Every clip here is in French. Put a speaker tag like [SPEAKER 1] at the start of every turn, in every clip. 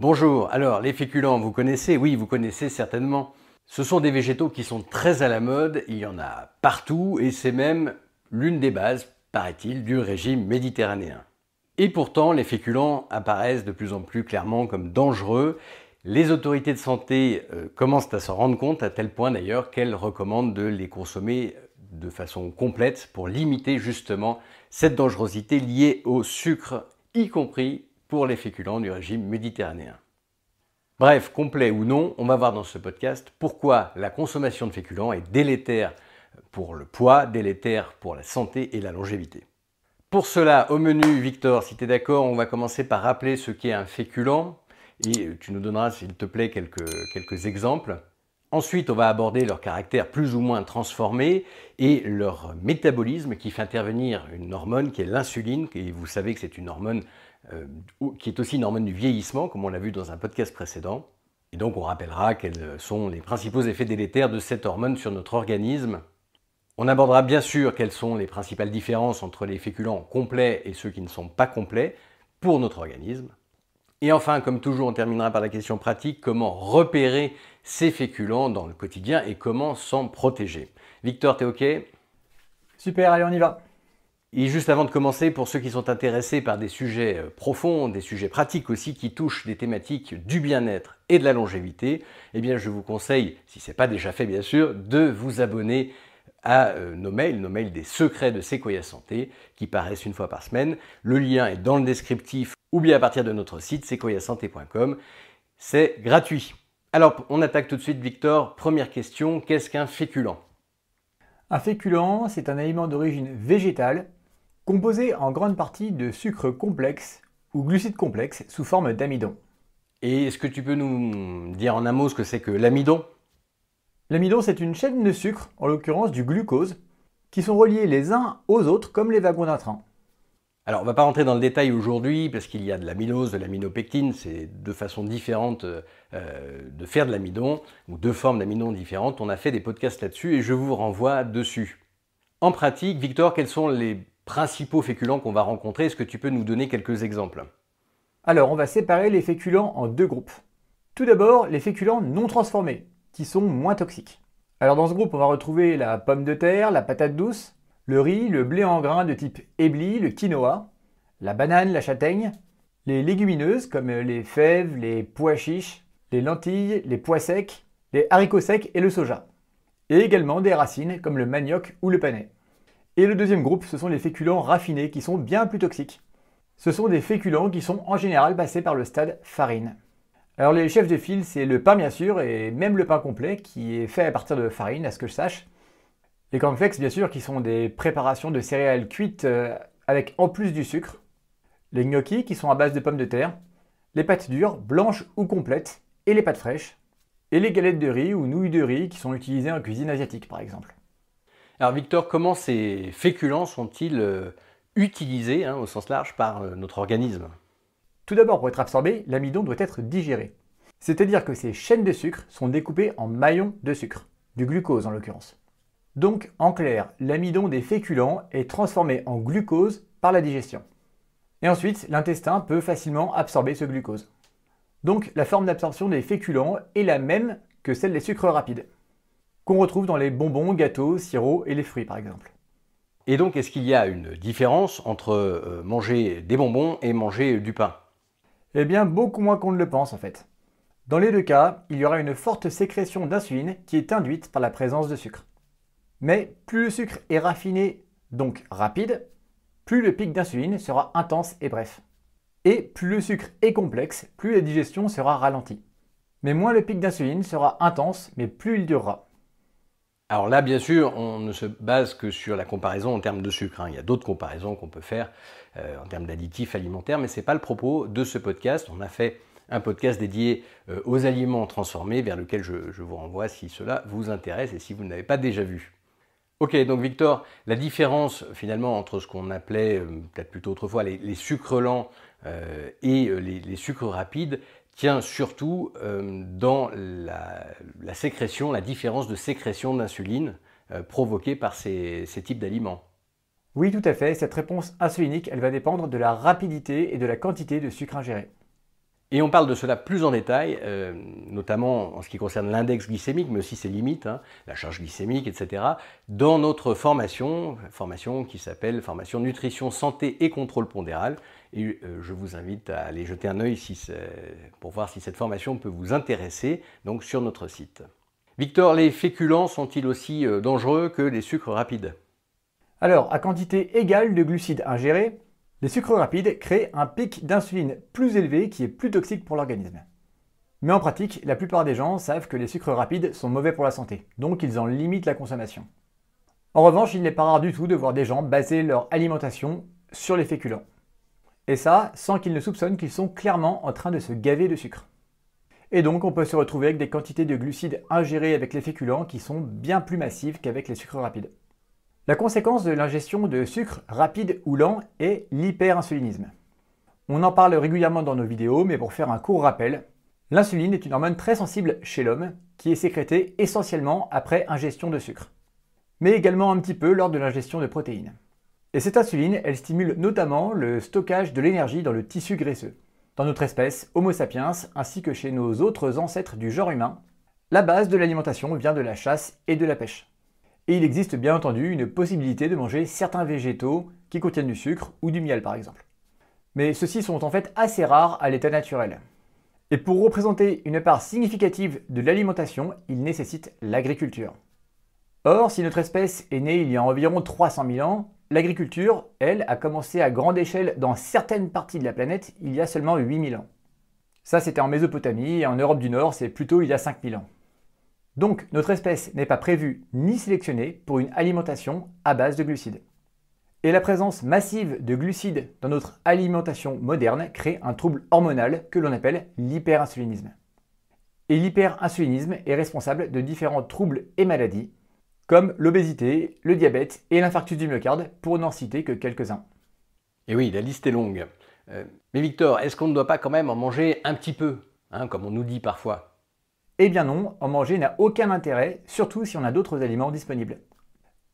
[SPEAKER 1] Bonjour, alors les féculents, vous connaissez? Oui, vous connaissez certainement. Ce sont des végétaux qui sont très à la mode, il y en a partout et c'est même l'une des bases, paraît-il, du régime méditerranéen. Et pourtant, les féculents apparaissent de plus en plus clairement comme dangereux. Les autorités de santé euh, commencent à s'en rendre compte, à tel point d'ailleurs qu'elles recommandent de les consommer de façon complète pour limiter justement cette dangerosité liée au sucre, y compris pour les féculents du régime méditerranéen. Bref, complet ou non, on va voir dans ce podcast pourquoi la consommation de féculents est délétère pour le poids, délétère pour la santé et la longévité. Pour cela, au menu, Victor, si tu es d'accord, on va commencer par rappeler ce qu'est un féculent et tu nous donneras, s'il te plaît, quelques, quelques exemples. Ensuite, on va aborder leur caractère plus ou moins transformé et leur métabolisme qui fait intervenir une hormone qui est l'insuline, et vous savez que c'est une hormone euh, qui est aussi une hormone du vieillissement, comme on l'a vu dans un podcast précédent. Et donc on rappellera quels sont les principaux effets délétères de cette hormone sur notre organisme. On abordera bien sûr quelles sont les principales différences entre les féculents complets et ceux qui ne sont pas complets pour notre organisme. Et enfin, comme toujours, on terminera par la question pratique, comment repérer ces féculents dans le quotidien et comment s'en protéger. Victor, t'es OK?
[SPEAKER 2] Super, allez, on y va.
[SPEAKER 1] Et juste avant de commencer, pour ceux qui sont intéressés par des sujets euh, profonds, des sujets pratiques aussi, qui touchent des thématiques du bien-être et de la longévité, eh bien je vous conseille, si ce n'est pas déjà fait bien sûr, de vous abonner à euh, nos mails, nos mails des secrets de Sequoia Santé, qui paraissent une fois par semaine. Le lien est dans le descriptif ou bien à partir de notre site sequoiasanté.com. C'est gratuit. Alors, on attaque tout de suite, Victor. Première question, qu'est-ce qu'un féculent?
[SPEAKER 2] Un féculent, c'est un aliment d'origine végétale, composé en grande partie de sucre complexe ou glucides complexes sous forme d'amidon.
[SPEAKER 1] Et est-ce que tu peux nous dire en un mot ce que c'est que l'amidon?
[SPEAKER 2] L'amidon, c'est une chaîne de sucre, en l'occurrence du glucose, qui sont reliés les uns aux autres comme les wagons d'un train.
[SPEAKER 1] Alors, on ne va pas rentrer dans le détail aujourd'hui parce qu'il y a de l'amylose, de l'aminopectine, c'est deux façons différentes euh, de faire de l'amidon, ou deux formes d'amidon différentes. On a fait des podcasts là-dessus et je vous renvoie dessus. En pratique, Victor, quels sont les principaux féculents qu'on va rencontrer Est-ce que tu peux nous donner quelques exemples?
[SPEAKER 2] Alors, on va séparer les féculents en deux groupes. Tout d'abord, les féculents non transformés, qui sont moins toxiques. Alors dans ce groupe, on va retrouver la pomme de terre, la patate douce, le riz, le blé en grains de type ébli, le quinoa, la banane, la châtaigne, les légumineuses comme les fèves, les pois chiches, les lentilles, les pois secs, les haricots secs et le soja. Et également des racines comme le manioc ou le panais. Et le deuxième groupe, ce sont les féculents raffinés qui sont bien plus toxiques. Ce sont des féculents qui sont en général passés par le stade farine. Alors les chefs de file, c'est le pain bien sûr, et même le pain complet qui est fait à partir de farine, à ce que je sache. Les cornflakes, bien sûr, qui sont des préparations de céréales cuites euh, avec en plus du sucre. Les gnocchis, qui sont à base de pommes de terre. Les pâtes dures, blanches ou complètes, et les pâtes fraîches. Et les galettes de riz ou nouilles de riz qui sont utilisées en cuisine asiatique, par exemple.
[SPEAKER 1] Alors Victor, comment ces féculents sont-ils euh, utilisés, hein, au sens large, par euh, notre organisme?
[SPEAKER 2] Tout d'abord, pour être absorbé, l'amidon doit être digéré. C'est-à-dire que ces chaînes de sucre sont découpées en maillons de sucre, du glucose en l'occurrence. Donc, en clair, l'amidon des féculents est transformé en glucose par la digestion. Et ensuite, l'intestin peut facilement absorber ce glucose. Donc, la forme d'absorption des féculents est la même que celle des sucres rapides, qu'on retrouve dans les bonbons, gâteaux, sirops et les fruits par exemple.
[SPEAKER 1] Et donc, est-ce qu'il y a une différence entre euh, manger des bonbons et manger du pain?
[SPEAKER 2] Eh bien, beaucoup moins qu'on ne le pense en fait. Dans les deux cas, il y aura une forte sécrétion d'insuline qui est induite par la présence de sucre. Mais plus le sucre est raffiné, donc rapide, plus le pic d'insuline sera intense et bref. Et plus le sucre est complexe, plus la digestion sera ralentie. Mais moins le pic d'insuline sera intense, mais plus il durera.
[SPEAKER 1] Alors là, bien sûr, on ne se base que sur la comparaison en termes de sucre. Hein. Il y a d'autres comparaisons qu'on peut faire euh, en termes d'additifs alimentaires, mais ce n'est pas le propos de ce podcast. On a fait un podcast dédié euh, aux aliments transformés vers lequel je, vous renvoie si cela vous intéresse et si vous ne l'avez pas déjà vu. Ok, donc Victor, la différence finalement entre ce qu'on appelait euh, peut-être plutôt autrefois les, sucres lents et les, sucres rapides, tient surtout euh, dans la, sécrétion, la différence de sécrétion d'insuline euh, provoquée par ces, types d'aliments.
[SPEAKER 2] Oui, tout à fait. Cette réponse insulinique, elle va dépendre de la rapidité et de la quantité de sucre ingéré.
[SPEAKER 1] Et on parle de cela plus en détail, euh, notamment en ce qui concerne l'index glycémique, mais aussi ses limites, hein, la charge glycémique, etc., dans notre formation, formation qui s'appelle formation nutrition, santé et contrôle pondéral. Et euh, je vous invite à aller jeter un œil pour voir si cette formation peut vous intéresser, donc sur notre site. Victor, les féculents sont-ils aussi euh, dangereux que les sucres rapides?
[SPEAKER 2] Alors, à quantité égale de glucides ingérés, les sucres rapides créent un pic d'insuline plus élevé qui est plus toxique pour l'organisme. Mais en pratique, la plupart des gens savent que les sucres rapides sont mauvais pour la santé, donc ils en limitent la consommation. En revanche, il n'est pas rare du tout de voir des gens baser leur alimentation sur les féculents. Et ça, sans qu'ils ne soupçonnent qu'ils sont clairement en train de se gaver de sucre. Et donc, on peut se retrouver avec des quantités de glucides ingérés avec les féculents qui sont bien plus massives qu'avec les sucres rapides. La conséquence de l'ingestion de sucre rapide ou lent est l'hyperinsulinisme. On en parle régulièrement dans nos vidéos, mais pour faire un court rappel, l'insuline est une hormone très sensible chez l'homme qui est sécrétée essentiellement après ingestion de sucre, mais également un petit peu lors de l'ingestion de protéines. Et cette insuline, elle stimule notamment le stockage de l'énergie dans le tissu graisseux. Dans notre espèce, Homo sapiens, ainsi que chez nos autres ancêtres du genre humain, la base de l'alimentation vient de la chasse et de la pêche. Et il existe bien entendu une possibilité de manger certains végétaux qui contiennent du sucre ou du miel par exemple. Mais ceux-ci sont en fait assez rares à l'état naturel. Et pour représenter une part significative de l'alimentation, il nécessite l'agriculture. Or, si notre espèce est née il y a environ 300 000 ans, l'agriculture, elle, a commencé à grande échelle dans certaines parties de la planète il y a seulement 8000 ans. Ça, c'était en Mésopotamie et en Europe du Nord, c'est plutôt il y a 5000 ans. Donc notre espèce n'est pas prévue ni sélectionnée pour une alimentation à base de glucides. Et la présence massive de glucides dans notre alimentation moderne crée un trouble hormonal que l'on appelle l'hyperinsulinisme. Et l'hyperinsulinisme est responsable de différents troubles et maladies, comme l'obésité, le diabète et l'infarctus du myocarde, pour n'en citer que quelques-uns.
[SPEAKER 1] Et oui, la liste est longue. Euh, mais Victor, est-ce qu'on ne doit pas quand même en manger un petit peu, hein, comme on nous dit parfois?
[SPEAKER 2] Eh bien non, en manger n'a aucun intérêt, surtout si on a d'autres aliments disponibles.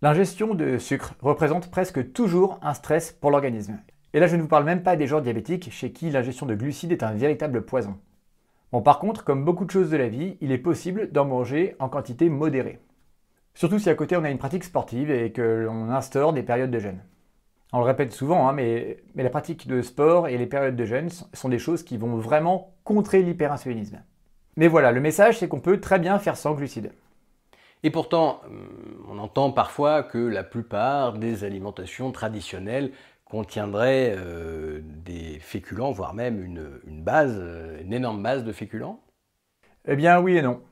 [SPEAKER 2] L'ingestion de sucre représente presque toujours un stress pour l'organisme. Et là, je ne vous parle même pas des gens diabétiques chez qui l'ingestion de glucides est un véritable poison. Bon, par contre, comme beaucoup de choses de la vie, il est possible d'en manger en quantité modérée. Surtout si à côté on a une pratique sportive et que l'on instaure des périodes de jeûne. On le répète souvent, hein, mais, mais la pratique de sport et les périodes de jeûne sont des choses qui vont vraiment contrer l'hyperinsulinisme. Mais voilà, le message, c'est qu'on peut très bien faire sans glucides.
[SPEAKER 1] Et pourtant, euh, on entend parfois que la plupart des alimentations traditionnelles contiendraient euh, des féculents, voire même une, base, euh, une énorme base de féculents?
[SPEAKER 2] Eh bien oui et non.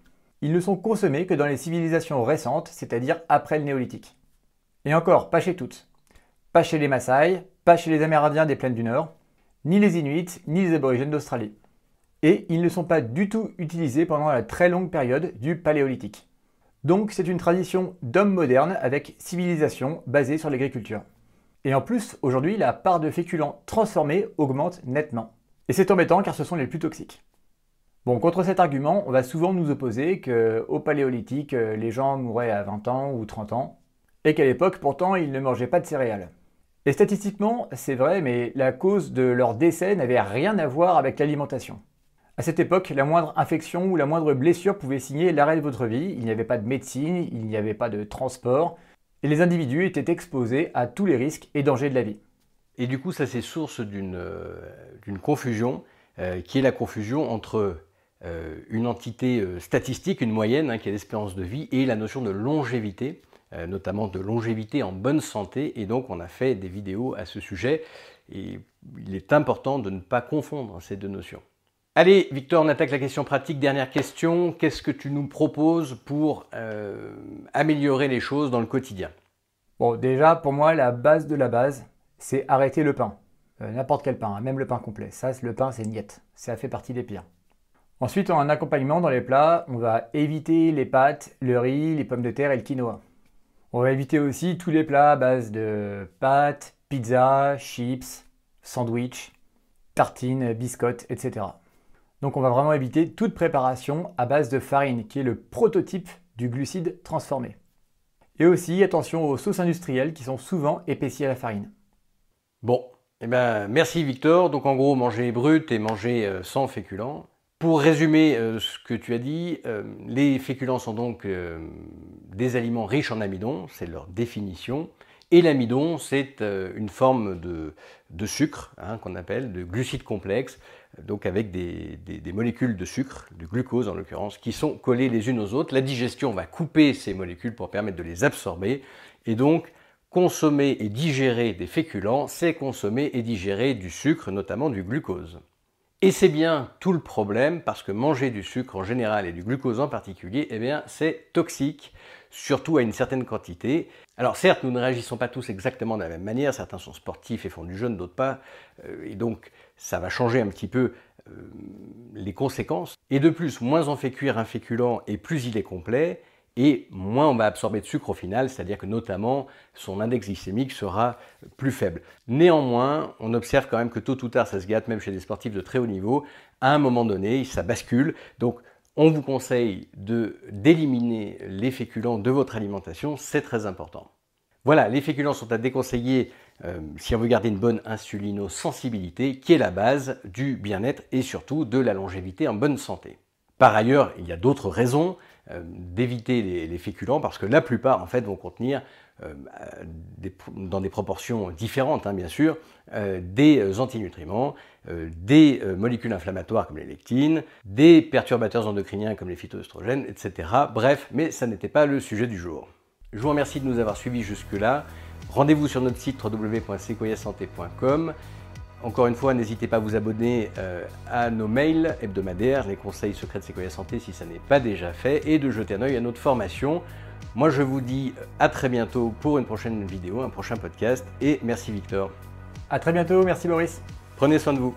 [SPEAKER 2] Ils ne sont consommés que dans les civilisations récentes, c'est-à-dire après le néolithique. Et encore, pas chez toutes. Pas chez les Maasai, pas chez les Amérindiens des plaines du Nord, ni les Inuits, ni les aborigènes d'Australie et ils ne sont pas du tout utilisés pendant la très longue période du Paléolithique. Donc c'est une tradition d'homme moderne avec civilisation basée sur l'agriculture. Et en plus, aujourd'hui, la part de féculents transformés augmente nettement. Et c'est embêtant car ce sont les plus toxiques. Bon, contre cet argument, on va souvent nous opposer qu'au Paléolithique, les gens mouraient à 20 ans ou 30 ans, et qu'à l'époque, pourtant, ils ne mangeaient pas de céréales. Et statistiquement, c'est vrai, mais la cause de leur décès n'avait rien à voir avec l'alimentation. À cette époque, la moindre infection ou la moindre blessure pouvait signer l'arrêt de votre vie. Il n'y avait pas de médecine, il n'y avait pas de transport, et les individus étaient exposés à tous les risques et dangers de la vie.
[SPEAKER 1] Et du coup, ça c'est source d'une euh, confusion, euh, qui est la confusion entre euh, une entité statistique, une moyenne, hein, qui est l'espérance de vie, et la notion de longévité, notamment de longévité en bonne santé. Et donc, on a fait des vidéos à ce sujet, et il est important de ne pas confondre ces deux notions. Allez, Victor, on attaque la question pratique. Dernière question. Qu'est-ce que tu nous proposes pour euh, améliorer les choses dans le quotidien?
[SPEAKER 2] Bon, déjà, pour moi, la base de la base, c'est arrêter le pain. Euh, n'importe quel pain, hein, même le pain complet. Ça, le pain, c'est niette. Ça fait partie des pires. Ensuite, en accompagnement dans les plats, on va éviter les pâtes, le riz, les pommes de terre et le quinoa. On va éviter aussi tous les plats à base de pâtes, pizza, chips, sandwich, tartines, biscottes, etc. Donc on va vraiment éviter toute préparation à base de farine, qui est le prototype du glucide transformé. Et aussi attention aux sauces industrielles qui sont souvent épaissies à la farine.
[SPEAKER 1] Bon, Eh ben, merci Victor. Donc en gros, manger brut et manger euh, sans féculents. Pour résumer euh, ce que tu as dit, euh, les féculents sont donc des aliments riches en amidon, c'est leur définition. Et l'amidon, c'est une forme de, sucre hein, qu'on appelle de glucides complexes, donc avec des, des, molécules de sucre, du glucose en l'occurrence, qui sont collées les unes aux autres. La digestion va couper ces molécules pour permettre de les absorber. Et donc, consommer et digérer des féculents, c'est consommer et digérer du sucre, notamment du glucose. Et c'est bien tout le problème parce que manger du sucre en général et du glucose en particulier, eh c'est toxique, surtout à une certaine quantité. Alors certes, nous ne réagissons pas tous exactement de la même manière, certains sont sportifs et font du jeûne, d'autres pas, euh, et donc ça va changer un petit peu euh, les conséquences. Et de plus, moins on fait cuire un féculent et plus il est complet, et moins on va absorber de sucre au final, c'est-à-dire que notamment son index glycémique sera plus faible. Néanmoins, on observe quand même que tôt ou tard ça se gâte, même chez des sportifs de très haut niveau, à un moment donné, ça bascule. On vous conseille d'éliminer les féculents de votre alimentation, c'est très important. Voilà, les féculents sont à déconseiller euh, si on veut garder une bonne insulinosensibilité, qui est la base du bien-être et surtout de la longévité en bonne santé. Par ailleurs, il y a d'autres raisons. Euh, d'éviter les, féculents parce que la plupart en fait vont contenir euh, dans des proportions différentes hein, bien sûr euh, des antinutriments, des molécules inflammatoires comme les lectines, des perturbateurs endocriniens comme les phytoestrogènes, etc. Bref, mais ça n'était pas le sujet du jour. Je vous remercie de nous avoir suivis jusque-là. Rendez-vous sur notre site www.sequoiasanté.com encore une fois, n'hésitez pas à vous abonner euh, à nos mails hebdomadaires, les conseils secrets de Sequoia Santé si ça n'est pas déjà fait, et de jeter un œil à notre formation. Moi, je vous dis à très bientôt pour une prochaine vidéo, un prochain podcast, et merci Victor.
[SPEAKER 2] À très bientôt, merci Boris.
[SPEAKER 1] Prenez soin de vous.